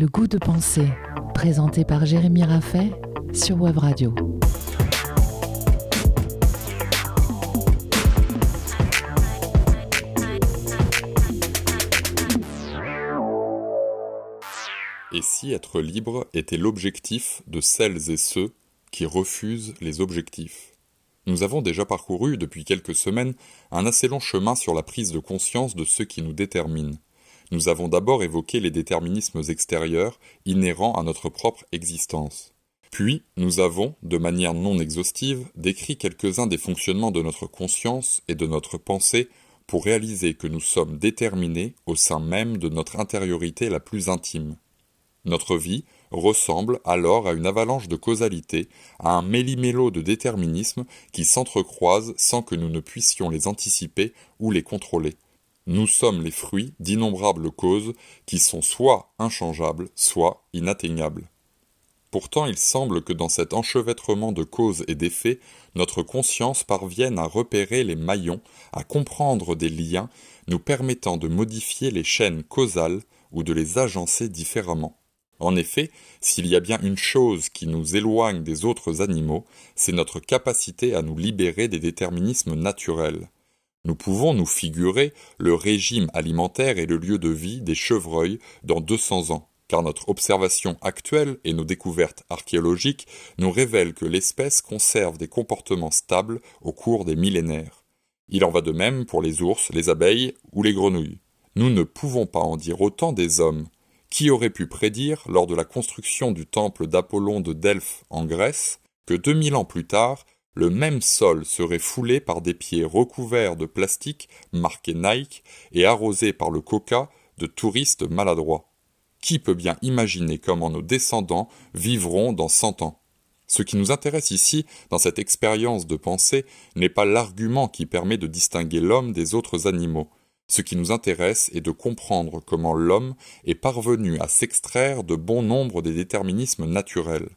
Le goût de penser, présenté par Jérémy Raffet sur Web Radio. Et si être libre était l'objectif de celles et ceux qui refusent les objectifs? Nous avons déjà parcouru depuis quelques semaines un assez long chemin sur la prise de conscience de ce qui nous détermine. Nous avons d'abord évoqué les déterminismes extérieurs inhérents à notre propre existence. Puis, nous avons, de manière non exhaustive, décrit quelques-uns des fonctionnements de notre conscience et de notre pensée pour réaliser que nous sommes déterminés au sein même de notre intériorité la plus intime. Notre vie ressemble alors à une avalanche de causalité, à un méli-mélo de déterminisme qui s'entrecroisent sans que nous ne puissions les anticiper ou les contrôler. Nous sommes les fruits d'innombrables causes qui sont soit inchangeables, soit inatteignables. Pourtant il semble que dans cet enchevêtrement de causes et d'effets, notre conscience parvienne à repérer les maillons, à comprendre des liens nous permettant de modifier les chaînes causales ou de les agencer différemment. En effet, s'il y a bien une chose qui nous éloigne des autres animaux, c'est notre capacité à nous libérer des déterminismes naturels. Nous pouvons nous figurer le régime alimentaire et le lieu de vie des chevreuils dans 200 ans, car notre observation actuelle et nos découvertes archéologiques nous révèlent que l'espèce conserve des comportements stables au cours des millénaires. Il en va de même pour les ours, les abeilles ou les grenouilles. Nous ne pouvons pas en dire autant des hommes, qui aurait pu prédire, lors de la construction du temple d'Apollon de Delphes en Grèce, que 2000 ans plus tard, le même sol serait foulé par des pieds recouverts de plastique marqué Nike et arrosé par le coca de touristes maladroits. Qui peut bien imaginer comment nos descendants vivront dans cent ans? Ce qui nous intéresse ici, dans cette expérience de pensée, n'est pas l'argument qui permet de distinguer l'homme des autres animaux, ce qui nous intéresse est de comprendre comment l'homme est parvenu à s'extraire de bon nombre des déterminismes naturels.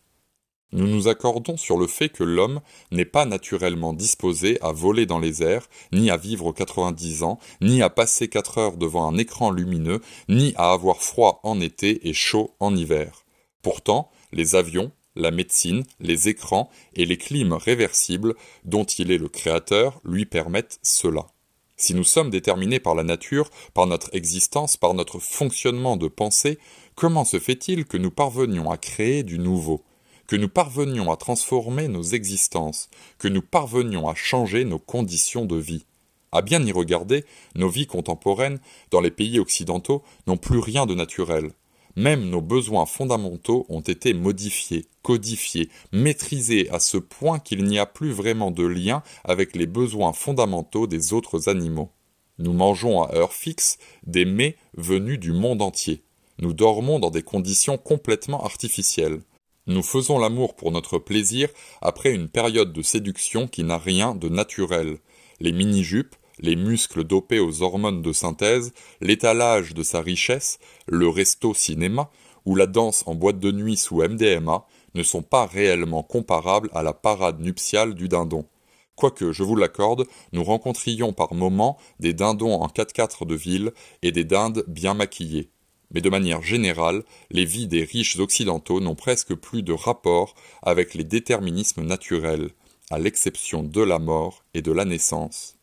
Nous nous accordons sur le fait que l'homme n'est pas naturellement disposé à voler dans les airs, ni à vivre 90 ans, ni à passer 4 heures devant un écran lumineux, ni à avoir froid en été et chaud en hiver. Pourtant, les avions, la médecine, les écrans et les clims réversibles dont il est le créateur lui permettent cela. Si nous sommes déterminés par la nature, par notre existence, par notre fonctionnement de pensée, comment se fait-il que nous parvenions à créer du nouveau, que nous parvenions à transformer nos existences, que nous parvenions à changer nos conditions de vie À bien y regarder, nos vies contemporaines, dans les pays occidentaux, n'ont plus rien de naturel. Même nos besoins fondamentaux ont été modifiés, codifiés, maîtrisés à ce point qu'il n'y a plus vraiment de lien avec les besoins fondamentaux des autres animaux. Nous mangeons à heure fixe des mets venus du monde entier. Nous dormons dans des conditions complètement artificielles. Nous faisons l'amour pour notre plaisir après une période de séduction qui n'a rien de naturel. Les mini-jupes, les muscles dopés aux hormones de synthèse, l'étalage de sa richesse, le resto cinéma ou la danse en boîte de nuit sous MDMA ne sont pas réellement comparables à la parade nuptiale du dindon. Quoique, je vous l'accorde, nous rencontrions par moments des dindons en 4x4 de ville et des dindes bien maquillées. Mais de manière générale, les vies des riches occidentaux n'ont presque plus de rapport avec les déterminismes naturels, à l'exception de la mort et de la naissance.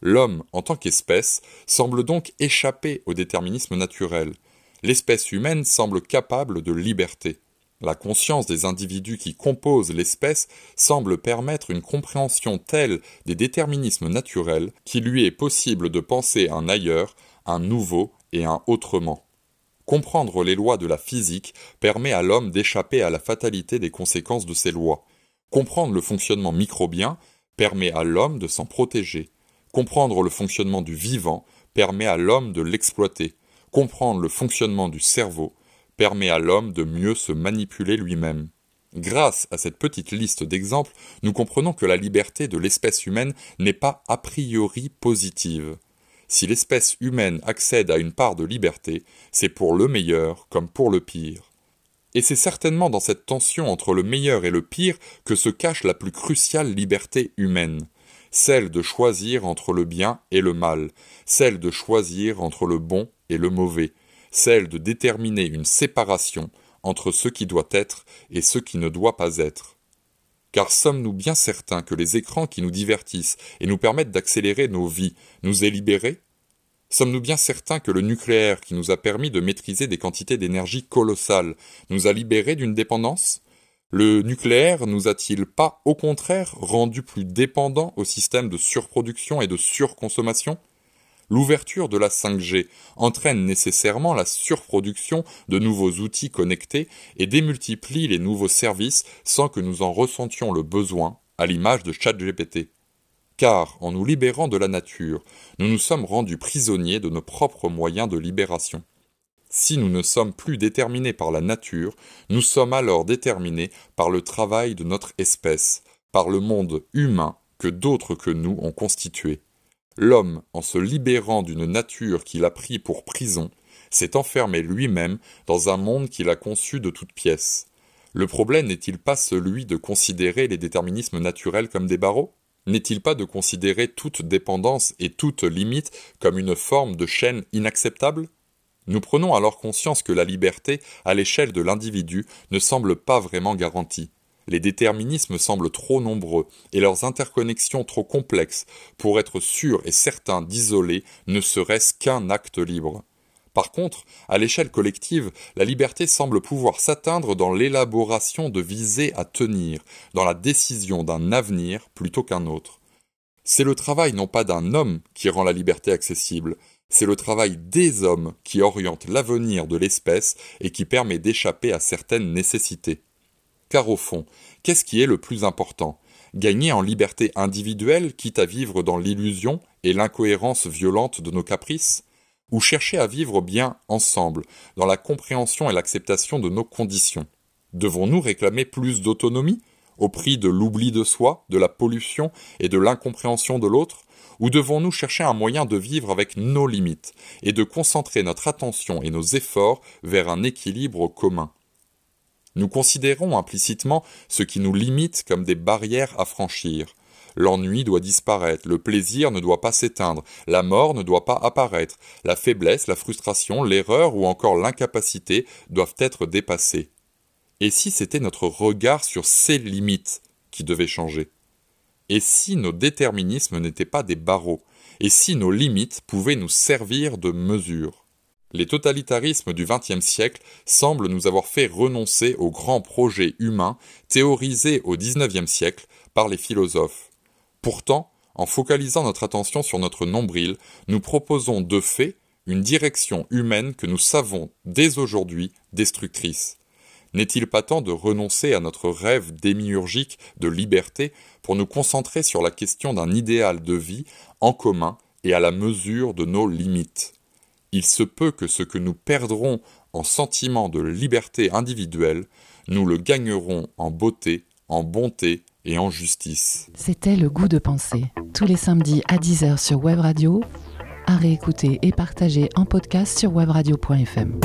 L'homme, en tant qu'espèce, semble donc échapper au déterminisme naturel. L'espèce humaine semble capable de liberté. La conscience des individus qui composent l'espèce semble permettre une compréhension telle des déterminismes naturels qu'il lui est possible de penser un ailleurs, un nouveau et un autrement. Comprendre les lois de la physique permet à l'homme d'échapper à la fatalité des conséquences de ces lois. Comprendre le fonctionnement microbien permet à l'homme de s'en protéger. Comprendre le fonctionnement du vivant permet à l'homme de l'exploiter. Comprendre le fonctionnement du cerveau permet à l'homme de mieux se manipuler lui-même. Grâce à cette petite liste d'exemples, nous comprenons que la liberté de l'espèce humaine n'est pas a priori positive. Si l'espèce humaine accède à une part de liberté, c'est pour le meilleur comme pour le pire. Et c'est certainement dans cette tension entre le meilleur et le pire que se cache la plus cruciale liberté humaine celle de choisir entre le bien et le mal, celle de choisir entre le bon et le mauvais, celle de déterminer une séparation entre ce qui doit être et ce qui ne doit pas être. Car sommes-nous bien certains que les écrans qui nous divertissent et nous permettent d'accélérer nos vies nous aient libérés? Sommes-nous bien certains que le nucléaire qui nous a permis de maîtriser des quantités d'énergie colossales nous a libérés d'une dépendance? Le nucléaire nous a-t-il pas, au contraire, rendu plus dépendants au système de surproduction et de surconsommation? L'ouverture de la 5G entraîne nécessairement la surproduction de nouveaux outils connectés et démultiplie les nouveaux services sans que nous en ressentions le besoin, à l'image de ChatGPT. Car, en nous libérant de la nature, nous nous sommes rendus prisonniers de nos propres moyens de libération. Si nous ne sommes plus déterminés par la nature, nous sommes alors déterminés par le travail de notre espèce, par le monde humain que d'autres que nous ont constitué. L'homme, en se libérant d'une nature qu'il a pris pour prison, s'est enfermé lui-même dans un monde qu'il a conçu de toutes pièces. Le problème n'est-il pas celui de considérer les déterminismes naturels comme des barreaux? N'est-il pas de considérer toute dépendance et toute limite comme une forme de chaîne inacceptable? Nous prenons alors conscience que la liberté, à l'échelle de l'individu, ne semble pas vraiment garantie les déterminismes semblent trop nombreux et leurs interconnexions trop complexes pour être sûrs et certains d'isoler ne serait-ce qu'un acte libre. Par contre, à l'échelle collective, la liberté semble pouvoir s'atteindre dans l'élaboration de visées à tenir, dans la décision d'un avenir plutôt qu'un autre. C'est le travail non pas d'un homme qui rend la liberté accessible, c'est le travail des hommes qui oriente l'avenir de l'espèce et qui permet d'échapper à certaines nécessités. Car au fond, qu'est-ce qui est le plus important? Gagner en liberté individuelle, quitte à vivre dans l'illusion et l'incohérence violente de nos caprices? Ou chercher à vivre bien ensemble, dans la compréhension et l'acceptation de nos conditions? Devons-nous réclamer plus d'autonomie au prix de l'oubli de soi, de la pollution et de l'incompréhension de l'autre? Ou devons-nous chercher un moyen de vivre avec nos limites et de concentrer notre attention et nos efforts vers un équilibre commun? Nous considérons implicitement ce qui nous limite comme des barrières à franchir. L'ennui doit disparaître, le plaisir ne doit pas s'éteindre, la mort ne doit pas apparaître, la faiblesse, la frustration, l'erreur ou encore l'incapacité doivent être dépassées. Et si c'était notre regard sur ces limites qui devait changer? Et si nos déterminismes n'étaient pas des barreaux? Et si nos limites pouvaient nous servir de mesure les totalitarismes du XXe siècle semblent nous avoir fait renoncer aux grands projets humains théorisés au XIXe siècle par les philosophes. Pourtant, en focalisant notre attention sur notre nombril, nous proposons de fait une direction humaine que nous savons dès aujourd'hui destructrice. N'est-il pas temps de renoncer à notre rêve démiurgique de liberté pour nous concentrer sur la question d'un idéal de vie en commun et à la mesure de nos limites? Il se peut que ce que nous perdrons en sentiment de liberté individuelle, nous le gagnerons en beauté, en bonté et en justice. C'était le goût de penser, tous les samedis à 10h sur Web Radio, à réécouter et partager en podcast sur webradio.fm.